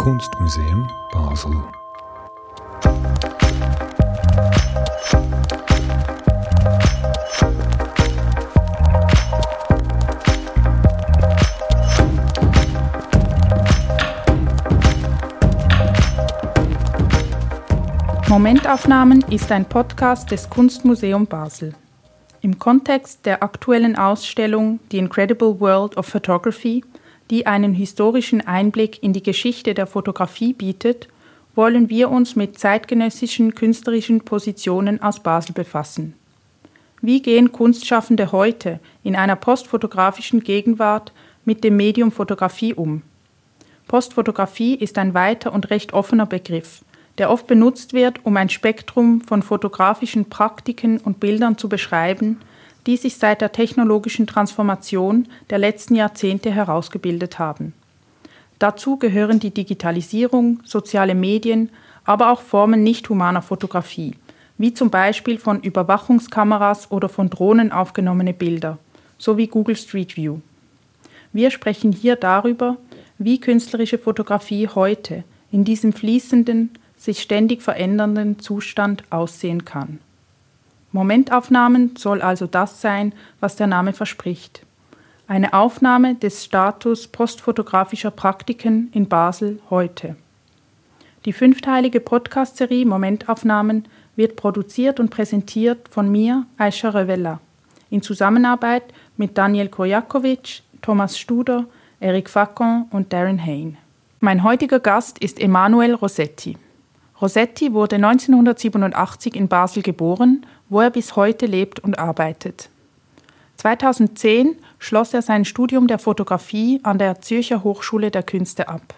Kunstmuseum Basel. Momentaufnahmen ist ein Podcast des Kunstmuseum Basel. Im Kontext der aktuellen Ausstellung The Incredible World of Photography, die einen historischen Einblick in die Geschichte der Fotografie bietet, wollen wir uns mit zeitgenössischen künstlerischen Positionen aus Basel befassen. Wie gehen Kunstschaffende heute in einer postfotografischen Gegenwart mit dem Medium Fotografie um? Postfotografie ist ein weiter und recht offener Begriff, der oft benutzt wird, um ein Spektrum von fotografischen Praktiken und Bildern zu beschreiben, die sich seit der technologischen Transformation der letzten Jahrzehnte herausgebildet haben. Dazu gehören die Digitalisierung, soziale Medien, aber auch Formen nicht humaner Fotografie, wie zum Beispiel von Überwachungskameras oder von Drohnen aufgenommene Bilder, sowie Google Street View. Wir sprechen hier darüber, wie künstlerische Fotografie heute in diesem fließenden, sich ständig verändernden Zustand aussehen kann. Momentaufnahmen soll also das sein, was der Name verspricht. Eine Aufnahme des Status postfotografischer Praktiken in Basel heute. Die fünfteilige Podcast-Serie Momentaufnahmen wird produziert und präsentiert von mir, Aisha Revella, in Zusammenarbeit mit Daniel Kojakovic, Thomas Studer, Eric Facon und Darren Hain. Mein heutiger Gast ist Emanuel Rossetti. Rossetti wurde 1987 in Basel geboren, wo er bis heute lebt und arbeitet. 2010 schloss er sein Studium der Fotografie an der Zürcher Hochschule der Künste ab.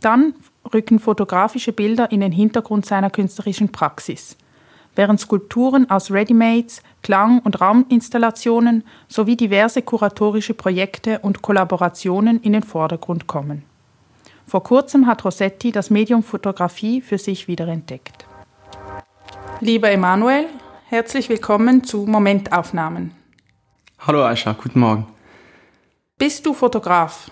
Dann rücken fotografische Bilder in den Hintergrund seiner künstlerischen Praxis, während Skulpturen aus Readymates, Klang- und Rauminstallationen sowie diverse kuratorische Projekte und Kollaborationen in den Vordergrund kommen. Vor kurzem hat Rossetti das Medium Fotografie für sich wiederentdeckt. Lieber Emanuel, herzlich willkommen zu Momentaufnahmen. Hallo Aisha, guten Morgen. Bist du Fotograf?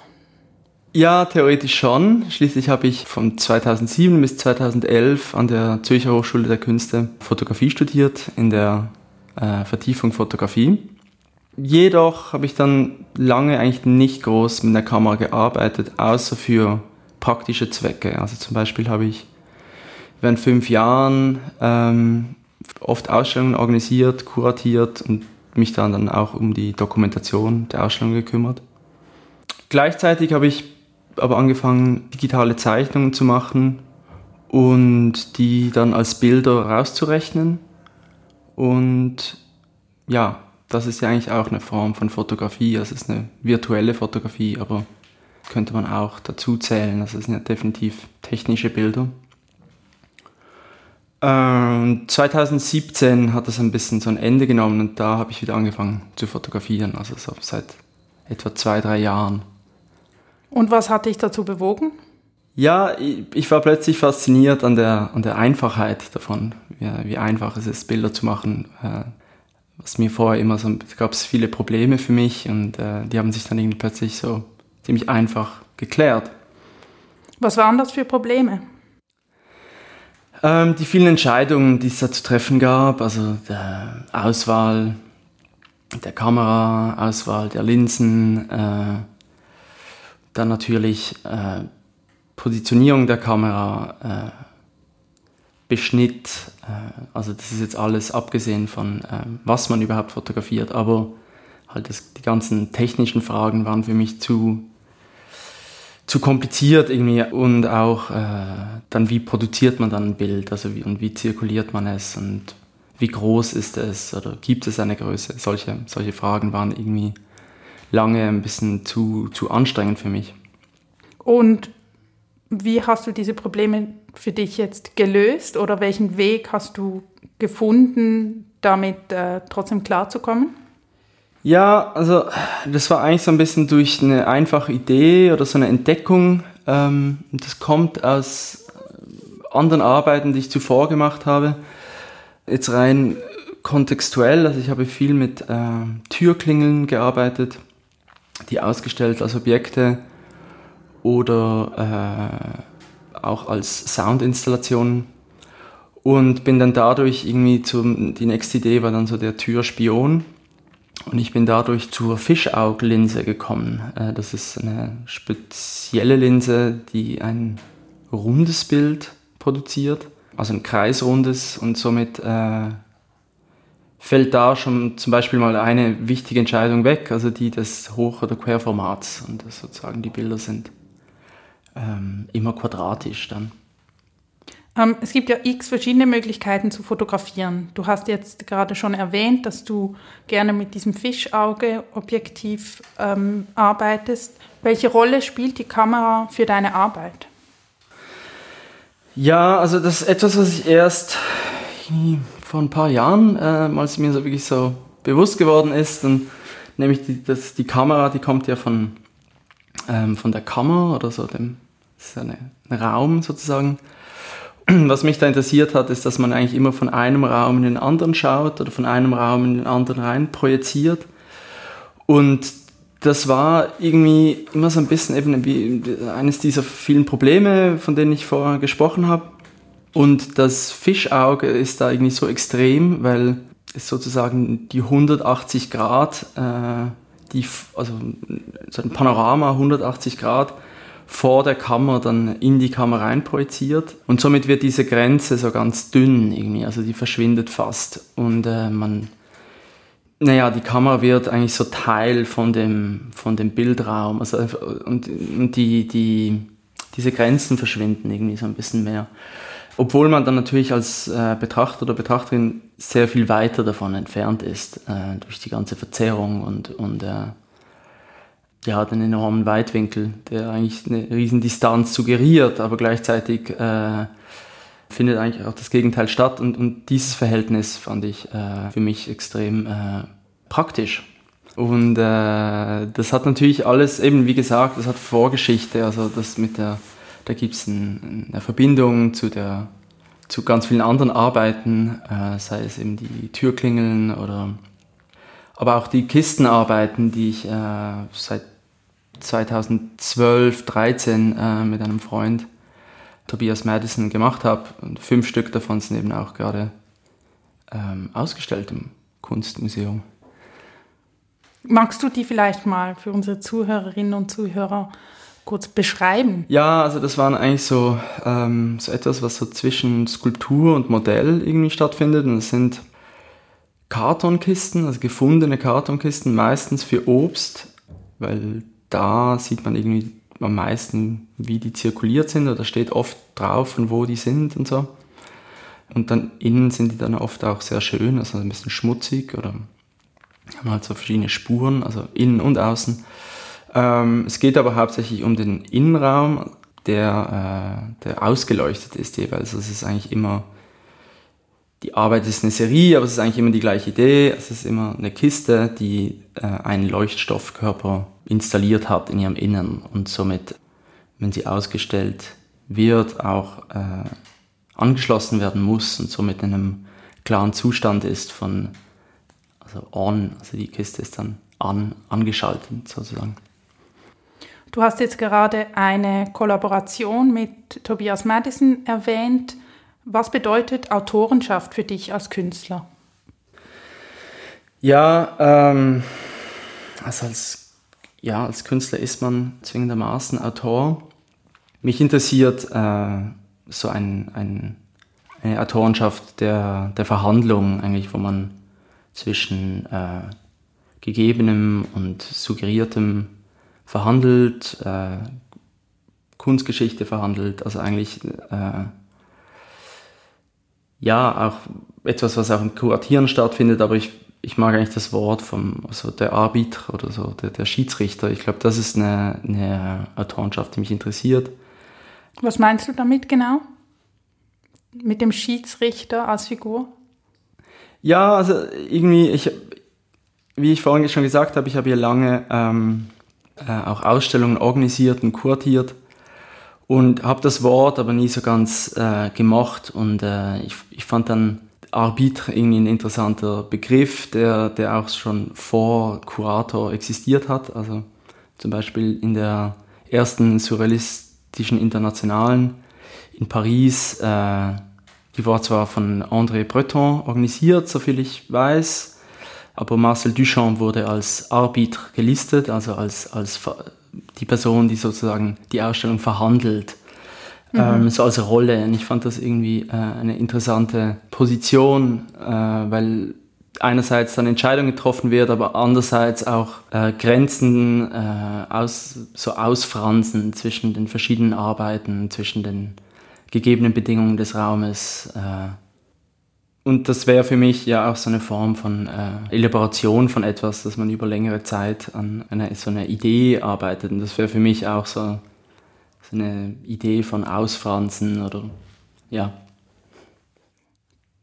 Ja, theoretisch schon. Schließlich habe ich von 2007 bis 2011 an der Zürcher Hochschule der Künste Fotografie studiert, in der äh, Vertiefung Fotografie. Jedoch habe ich dann lange eigentlich nicht groß mit der Kamera gearbeitet, außer für praktische Zwecke. Also zum Beispiel habe ich während fünf Jahren ähm, oft Ausstellungen organisiert, kuratiert und mich dann, dann auch um die Dokumentation der Ausstellung gekümmert. Gleichzeitig habe ich aber angefangen, digitale Zeichnungen zu machen und die dann als Bilder rauszurechnen. Und ja, das ist ja eigentlich auch eine Form von Fotografie. Also es ist eine virtuelle Fotografie, aber könnte man auch dazu zählen. Das sind ja definitiv technische Bilder. Ähm, 2017 hat das ein bisschen so ein Ende genommen und da habe ich wieder angefangen zu fotografieren, also so seit etwa zwei, drei Jahren. Und was hat dich dazu bewogen? Ja, ich, war plötzlich fasziniert an der, an der Einfachheit davon, wie, wie einfach es ist, Bilder zu machen. Äh, was mir vorher immer so, gab es viele Probleme für mich und äh, die haben sich dann irgendwie plötzlich so ziemlich einfach geklärt. Was waren das für Probleme? Ähm, die vielen Entscheidungen, die es da zu treffen gab, also der Auswahl der Kamera, Auswahl der Linsen, äh, dann natürlich äh, Positionierung der Kamera, äh, Beschnitt, äh, also das ist jetzt alles abgesehen von, äh, was man überhaupt fotografiert, aber halt das, die ganzen technischen Fragen waren für mich zu zu kompliziert irgendwie und auch äh, dann wie produziert man dann ein Bild, also wie, und wie zirkuliert man es und wie groß ist es oder gibt es eine Größe? Solche, solche Fragen waren irgendwie lange ein bisschen zu, zu anstrengend für mich. Und wie hast du diese Probleme für dich jetzt gelöst oder welchen Weg hast du gefunden, damit äh, trotzdem klarzukommen? Ja, also das war eigentlich so ein bisschen durch eine einfache Idee oder so eine Entdeckung. Ähm, das kommt aus anderen Arbeiten, die ich zuvor gemacht habe. Jetzt rein kontextuell, also ich habe viel mit äh, Türklingeln gearbeitet, die ausgestellt als Objekte oder auch als Soundinstallation und bin dann dadurch irgendwie zum, die nächste Idee war dann so der Türspion und ich bin dadurch zur Fischauglinse gekommen. Äh, das ist eine spezielle Linse, die ein rundes Bild produziert, also ein kreisrundes und somit äh, fällt da schon zum Beispiel mal eine wichtige Entscheidung weg, also die des Hoch- oder Querformats und sozusagen die Bilder sind ähm, immer quadratisch dann. Ähm, es gibt ja x verschiedene Möglichkeiten zu fotografieren. Du hast jetzt gerade schon erwähnt, dass du gerne mit diesem Fischauge-Objektiv ähm, arbeitest. Welche Rolle spielt die Kamera für deine Arbeit? Ja, also das ist etwas, was ich erst vor ein paar Jahren, äh, als mir so wirklich so bewusst geworden ist, dann nämlich die, das, die Kamera, die kommt ja von, ähm, von der Kammer oder so, dem, das ist eine, ein Raum sozusagen. Was mich da interessiert hat, ist, dass man eigentlich immer von einem Raum in den anderen schaut oder von einem Raum in den anderen rein projiziert. Und das war irgendwie immer so ein bisschen eben wie eines dieser vielen Probleme, von denen ich vorher gesprochen habe. Und das Fischauge ist da irgendwie so extrem, weil es sozusagen die 180 Grad, äh, die, also so ein Panorama 180 Grad vor der Kammer dann in die Kammer rein projiziert. Und somit wird diese Grenze so ganz dünn irgendwie, also die verschwindet fast. Und äh, man, naja, die Kamera wird eigentlich so Teil von dem, von dem Bildraum. Also, und, und die, die, diese Grenzen verschwinden irgendwie so ein bisschen mehr. Obwohl man dann natürlich als äh, Betrachter oder Betrachterin sehr viel weiter davon entfernt ist, äh, durch die ganze Verzerrung und, und äh, ja, hat einen enormen Weitwinkel, der eigentlich eine riesen Distanz suggeriert, aber gleichzeitig äh, findet eigentlich auch das Gegenteil statt. Und, und dieses Verhältnis fand ich äh, für mich extrem äh, praktisch. Und äh, das hat natürlich alles, eben wie gesagt, das hat Vorgeschichte, also das mit der, da gibt es ein, eine Verbindung zu der zu ganz vielen anderen Arbeiten, äh, sei es eben die Türklingeln oder aber auch die Kistenarbeiten, die ich äh, seit 2012, 13 äh, mit einem Freund, Tobias Madison, gemacht habe. Und fünf Stück davon sind eben auch gerade ähm, ausgestellt im Kunstmuseum. Magst du die vielleicht mal für unsere Zuhörerinnen und Zuhörer kurz beschreiben? Ja, also das waren eigentlich so, ähm, so etwas, was so zwischen Skulptur und Modell irgendwie stattfindet. Und es sind Kartonkisten, also gefundene Kartonkisten, meistens für Obst, weil da sieht man irgendwie am meisten, wie die zirkuliert sind, oder steht oft drauf, von wo die sind und so. Und dann innen sind die dann oft auch sehr schön, also ein bisschen schmutzig oder haben halt so verschiedene Spuren, also innen und außen. Ähm, es geht aber hauptsächlich um den Innenraum, der, äh, der ausgeleuchtet ist jeweils. Also es ist eigentlich immer die Arbeit ist eine Serie, aber es ist eigentlich immer die gleiche Idee. Es ist immer eine Kiste, die äh, einen Leuchtstoffkörper installiert hat in ihrem Innern und somit, wenn sie ausgestellt wird, auch äh, angeschlossen werden muss und somit in einem klaren Zustand ist von also on, also die Kiste ist dann an, angeschaltet sozusagen. Du hast jetzt gerade eine Kollaboration mit Tobias Madison erwähnt. Was bedeutet Autorenschaft für dich als Künstler? Ja, ähm, also als, ja, als Künstler ist man zwingendermaßen Autor. Mich interessiert äh, so ein, ein, eine Autorenschaft der, der Verhandlung, eigentlich, wo man zwischen äh, Gegebenem und Suggeriertem verhandelt, äh, Kunstgeschichte verhandelt, also eigentlich äh, ja, auch etwas, was auch im Kuratieren stattfindet, aber ich, ich mag eigentlich das Wort vom, also der Arbiter oder so, der, der Schiedsrichter. Ich glaube, das ist eine, eine Autorenschaft, die mich interessiert. Was meinst du damit genau? Mit dem Schiedsrichter als Figur? Ja, also irgendwie, ich, wie ich vorhin schon gesagt habe, ich habe hier lange ähm, äh, auch Ausstellungen organisiert und kuratiert und habe das Wort aber nie so ganz äh, gemacht und äh, ich, ich fand dann Arbiter irgendwie ein interessanter Begriff, der, der auch schon vor Kurator existiert hat. Also zum Beispiel in der ersten surrealistischen Internationalen in Paris, äh, die war zwar von André Breton organisiert, soviel ich weiß, aber Marcel Duchamp wurde als Arbiter gelistet, also als, als die Person, die sozusagen die Ausstellung verhandelt, mhm. ähm, so als Rolle. Und ich fand das irgendwie äh, eine interessante Position, äh, weil einerseits dann Entscheidungen getroffen wird, aber andererseits auch äh, Grenzen äh, aus, so ausfransen zwischen den verschiedenen Arbeiten, zwischen den gegebenen Bedingungen des Raumes. Und das wäre für mich ja auch so eine Form von äh, Elaboration von etwas, dass man über längere Zeit an einer, so einer Idee arbeitet. Und das wäre für mich auch so, so eine Idee von Ausfransen oder ja.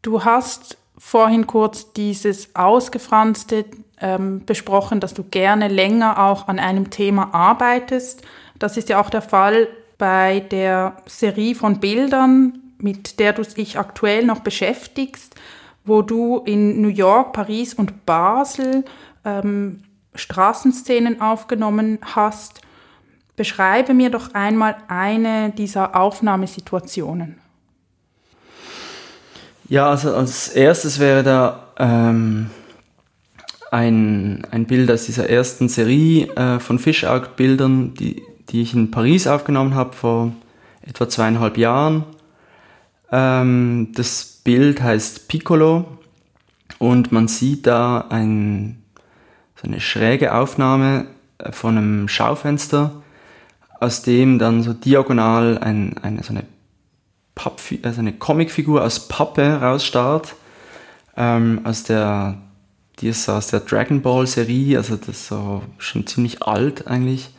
Du hast vorhin kurz dieses Ausgefranste ähm, besprochen, dass du gerne länger auch an einem Thema arbeitest. Das ist ja auch der Fall bei der Serie von Bildern, mit der du dich aktuell noch beschäftigst, wo du in New York, Paris und Basel ähm, Straßenszenen aufgenommen hast. Beschreibe mir doch einmal eine dieser Aufnahmesituationen. Ja, also als erstes wäre da ähm, ein, ein Bild aus dieser ersten Serie äh, von Fischout-Bildern, die, die ich in Paris aufgenommen habe vor etwa zweieinhalb Jahren. Ähm, das Bild heißt Piccolo und man sieht da ein, so eine schräge Aufnahme äh, von einem Schaufenster, aus dem dann so diagonal ein, eine, so eine Papp, also eine Comicfigur aus Pappe rausstarrt, ähm, aus der, die ist aus der Dragon Ball Serie, also das ist so schon ziemlich alt eigentlich.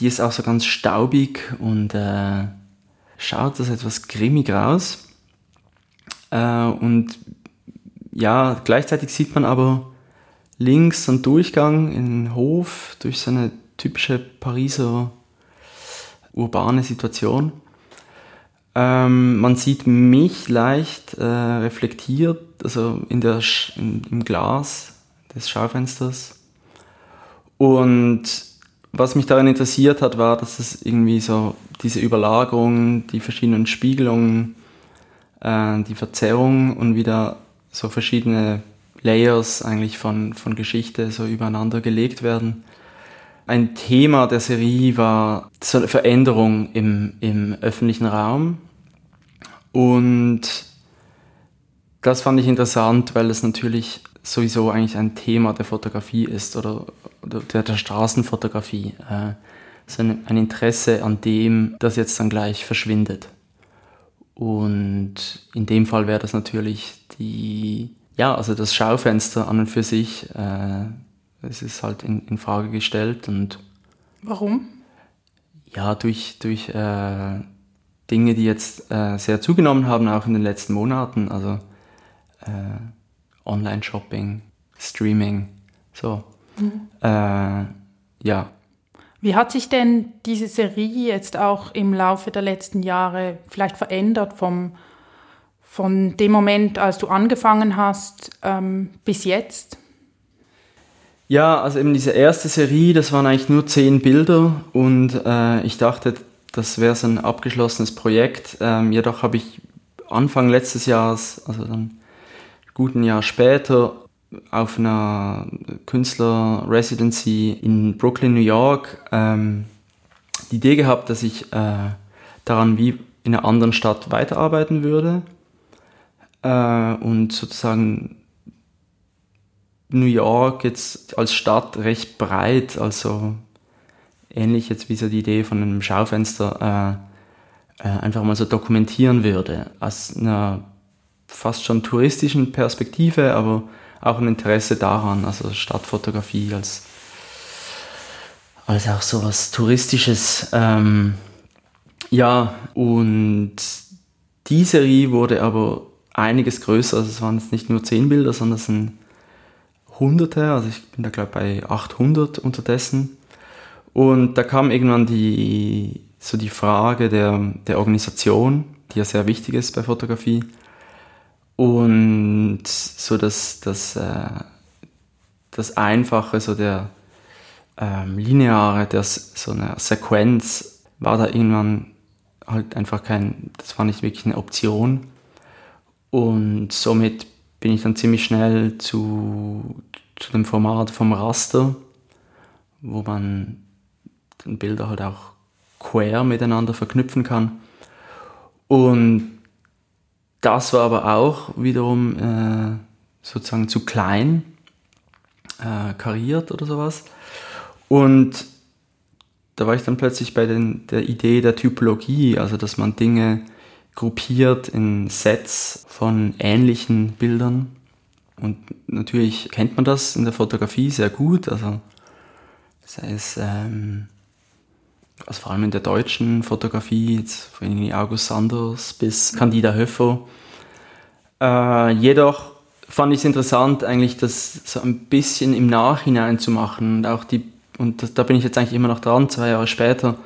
Die ist auch so ganz staubig und äh, schaut das etwas grimmig raus. Äh, und ja, gleichzeitig sieht man aber links einen Durchgang in den Hof durch so eine typische Pariser urbane Situation. Ähm, man sieht mich leicht äh, reflektiert, also in der in, im Glas des Schaufensters. Und was mich daran interessiert hat, war, dass es irgendwie so diese Überlagerung, die verschiedenen Spiegelungen, äh, die Verzerrung und wieder so verschiedene Layers eigentlich von, von Geschichte so übereinander gelegt werden. Ein Thema der Serie war Veränderung im, im öffentlichen Raum. Und das fand ich interessant, weil es natürlich sowieso eigentlich ein Thema der Fotografie ist oder, oder der, der Straßenfotografie. Äh, so ein, ein Interesse an dem, das jetzt dann gleich verschwindet. Und in dem Fall wäre das natürlich die, ja, also das Schaufenster an und für sich äh, es ist halt in, in Frage gestellt und warum? Ja, durch, durch äh, Dinge, die jetzt äh, sehr zugenommen haben, auch in den letzten Monaten, also äh, Online-Shopping, Streaming, so. Mhm. Äh, ja. Wie hat sich denn diese Serie jetzt auch im Laufe der letzten Jahre vielleicht verändert vom, von dem Moment, als du angefangen hast, ähm, bis jetzt? Ja, also eben diese erste Serie, das waren eigentlich nur zehn Bilder und äh, ich dachte, das wäre so ein abgeschlossenes Projekt. Ähm, jedoch habe ich Anfang letztes Jahres, also dann guten Jahr später, auf einer Künstler-Residency in Brooklyn, New York, ähm, die Idee gehabt, dass ich äh, daran wie in einer anderen Stadt weiterarbeiten würde äh, und sozusagen New York jetzt als Stadt recht breit, also ähnlich jetzt wie so die Idee von einem Schaufenster äh, äh, einfach mal so dokumentieren würde. Aus einer fast schon touristischen Perspektive, aber auch ein Interesse daran, also Stadtfotografie als, als auch so was Touristisches. Ähm, ja, und die Serie wurde aber einiges größer, also es waren jetzt nicht nur zehn Bilder, sondern es sind Hunderte, also ich bin da glaube ich bei 800 unterdessen. Und da kam irgendwann die, so die Frage der, der Organisation, die ja sehr wichtig ist bei Fotografie. Und so das, das, äh, das Einfache, so der ähm, lineare, der, so eine Sequenz war da irgendwann halt einfach kein, das war nicht wirklich eine Option. Und somit bin ich dann ziemlich schnell zu, zu dem Format vom Raster, wo man den Bilder halt auch quer miteinander verknüpfen kann. Und das war aber auch wiederum äh, sozusagen zu klein, äh, kariert oder sowas. Und da war ich dann plötzlich bei den, der Idee der Typologie, also dass man Dinge gruppiert in Sets von ähnlichen Bildern. Und natürlich kennt man das in der Fotografie sehr gut, also sei es ähm, also vor allem in der deutschen Fotografie, jetzt von August Sanders bis Candida Höffer. Äh, jedoch fand ich es interessant, eigentlich das so ein bisschen im Nachhinein zu machen und auch die, und da bin ich jetzt eigentlich immer noch dran, zwei Jahre später,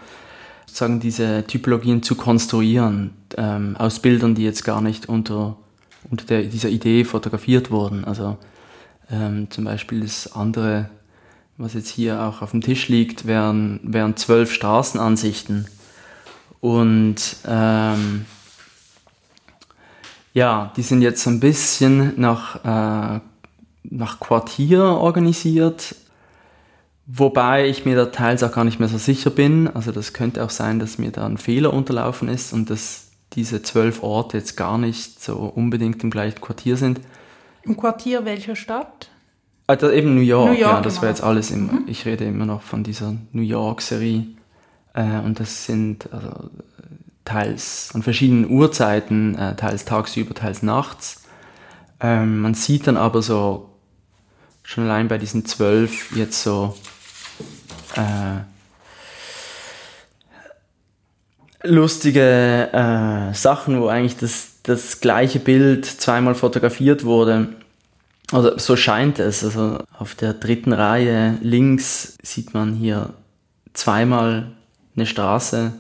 sozusagen diese Typologien zu konstruieren ähm, aus Bildern, die jetzt gar nicht unter, unter der, dieser Idee fotografiert wurden. Also ähm, zum Beispiel das andere was jetzt hier auch auf dem Tisch liegt, wären, wären zwölf Straßenansichten. Und ähm, ja, die sind jetzt ein bisschen nach, äh, nach Quartier organisiert, wobei ich mir da teils auch gar nicht mehr so sicher bin. Also das könnte auch sein, dass mir da ein Fehler unterlaufen ist und dass diese zwölf Orte jetzt gar nicht so unbedingt im gleichen Quartier sind. Im Quartier welcher Stadt? Also eben New York, New York ja, das genau. wäre jetzt alles im, mhm. ich rede immer noch von dieser New York-Serie. Äh, und das sind also, teils an verschiedenen Uhrzeiten, äh, teils tagsüber, teils nachts. Ähm, man sieht dann aber so, schon allein bei diesen zwölf jetzt so äh, lustige äh, Sachen, wo eigentlich das, das gleiche Bild zweimal fotografiert wurde oder so scheint es. Also auf der dritten Reihe links sieht man hier zweimal eine Straße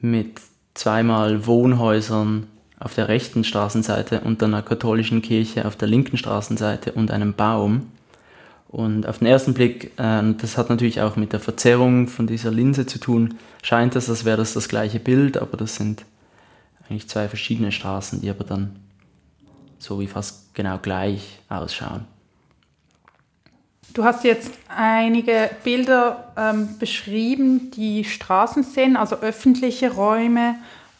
mit zweimal Wohnhäusern auf der rechten Straßenseite und einer katholischen Kirche auf der linken Straßenseite und einem Baum. Und auf den ersten Blick, äh, das hat natürlich auch mit der Verzerrung von dieser Linse zu tun, scheint es, als wäre das das gleiche Bild, aber das sind eigentlich zwei verschiedene Straßen, die aber dann so wie fast genau gleich ausschauen. Du hast jetzt einige Bilder ähm, beschrieben, die Straßenszenen, also öffentliche Räume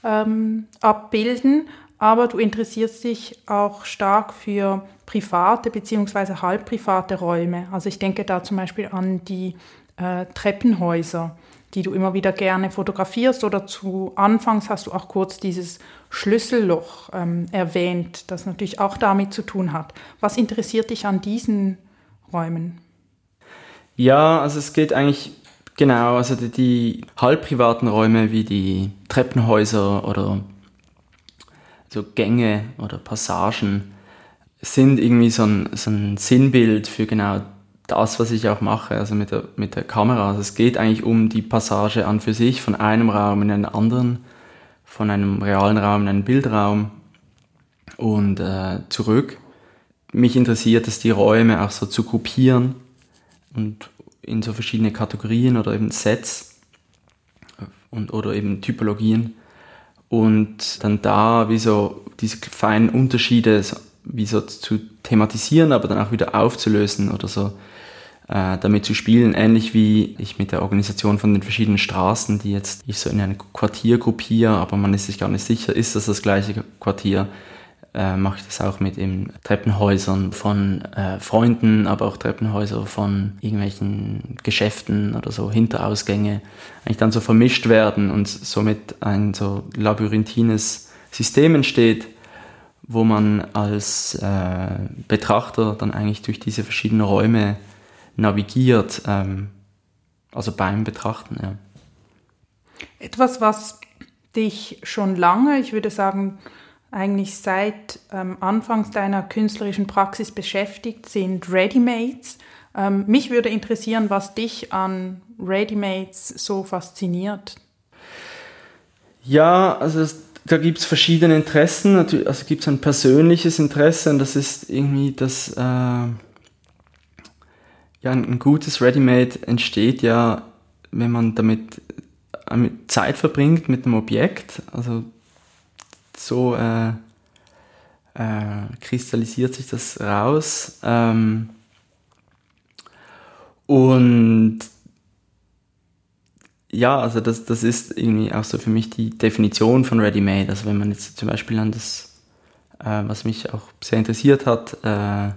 ähm, abbilden, aber du interessierst dich auch stark für private bzw. halbprivate Räume. Also ich denke da zum Beispiel an die äh, Treppenhäuser die du immer wieder gerne fotografierst oder zu Anfangs hast du auch kurz dieses Schlüsselloch ähm, erwähnt, das natürlich auch damit zu tun hat. Was interessiert dich an diesen Räumen? Ja, also es geht eigentlich genau, also die, die halbprivaten Räume wie die Treppenhäuser oder so Gänge oder Passagen sind irgendwie so ein, so ein Sinnbild für genau das, was ich auch mache, also mit der, mit der Kamera. Also es geht eigentlich um die Passage an für sich von einem Raum in einen anderen, von einem realen Raum in einen Bildraum und äh, zurück. Mich interessiert es, die Räume auch so zu gruppieren und in so verschiedene Kategorien oder eben Sets und, oder eben Typologien und dann da wie so diese feinen Unterschiede wie so zu thematisieren, aber dann auch wieder aufzulösen oder so äh, damit zu spielen, ähnlich wie ich mit der Organisation von den verschiedenen Straßen, die jetzt ich so in ein Quartier gruppiere, aber man ist sich gar nicht sicher, ist das das gleiche Quartier, äh, mache ich das auch mit eben Treppenhäusern von äh, Freunden, aber auch Treppenhäuser von irgendwelchen Geschäften oder so, Hinterausgänge, eigentlich dann so vermischt werden und somit ein so labyrinthines System entsteht, wo man als äh, Betrachter dann eigentlich durch diese verschiedenen Räume navigiert, ähm, also beim Betrachten. Ja. Etwas, was dich schon lange, ich würde sagen, eigentlich seit ähm, Anfangs deiner künstlerischen Praxis beschäftigt, sind Readymates. Ähm, mich würde interessieren, was dich an Readymates so fasziniert. Ja, also es, da gibt es verschiedene Interessen. Also gibt es ein persönliches Interesse und das ist irgendwie das... Äh ja, ein gutes Ready-Made entsteht ja, wenn man damit Zeit verbringt mit einem Objekt. Also so äh, äh, kristallisiert sich das raus. Ähm, und ja, also das, das ist irgendwie auch so für mich die Definition von Ready-Made. Also wenn man jetzt zum Beispiel an das, äh, was mich auch sehr interessiert hat, äh,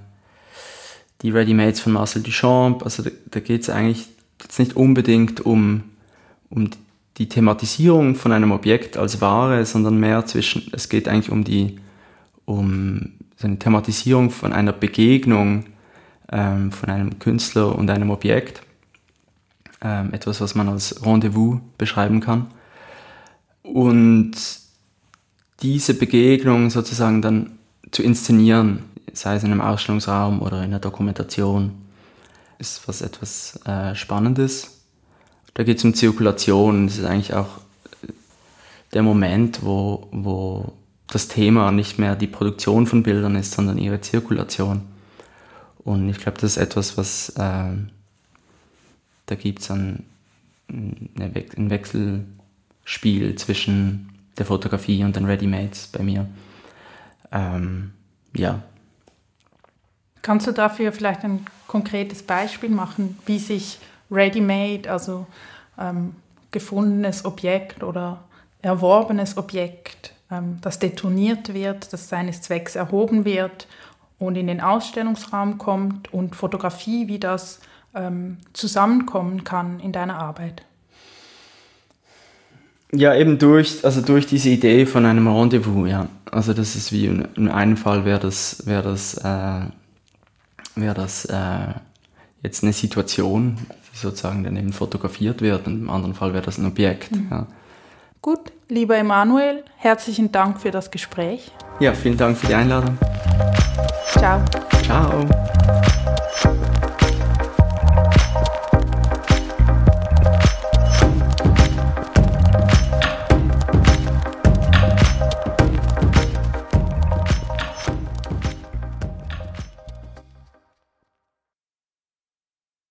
die Ready-Mades von Marcel Duchamp, also da, da geht es eigentlich jetzt nicht unbedingt um, um die Thematisierung von einem Objekt als Ware, sondern mehr zwischen, es geht eigentlich um die, um so eine Thematisierung von einer Begegnung ähm, von einem Künstler und einem Objekt. Ähm, etwas, was man als Rendezvous beschreiben kann. Und diese Begegnung sozusagen dann zu inszenieren, sei es in einem Ausstellungsraum oder in einer Dokumentation, ist was etwas äh, Spannendes. Da geht es um Zirkulation. Das ist eigentlich auch der Moment, wo, wo das Thema nicht mehr die Produktion von Bildern ist, sondern ihre Zirkulation. Und ich glaube, das ist etwas, was äh, da gibt es ein, ein Wechselspiel zwischen der Fotografie und den Readymates bei mir. Ähm, ja. Kannst du dafür vielleicht ein konkretes Beispiel machen, wie sich Readymade, also ähm, gefundenes Objekt oder erworbenes Objekt, ähm, das detoniert wird, das seines Zwecks erhoben wird und in den Ausstellungsraum kommt und Fotografie, wie das ähm, zusammenkommen kann in deiner Arbeit? Ja, eben durch, also durch diese Idee von einem Rendezvous, ja. Also das ist wie in einem Fall wäre das, wäre das, äh, wäre das äh, jetzt eine Situation, die sozusagen dann eben fotografiert wird, und im anderen Fall wäre das ein Objekt. Mhm. Ja. Gut, lieber Emanuel, herzlichen Dank für das Gespräch. Ja, vielen Dank für die Einladung. Ciao. Ciao.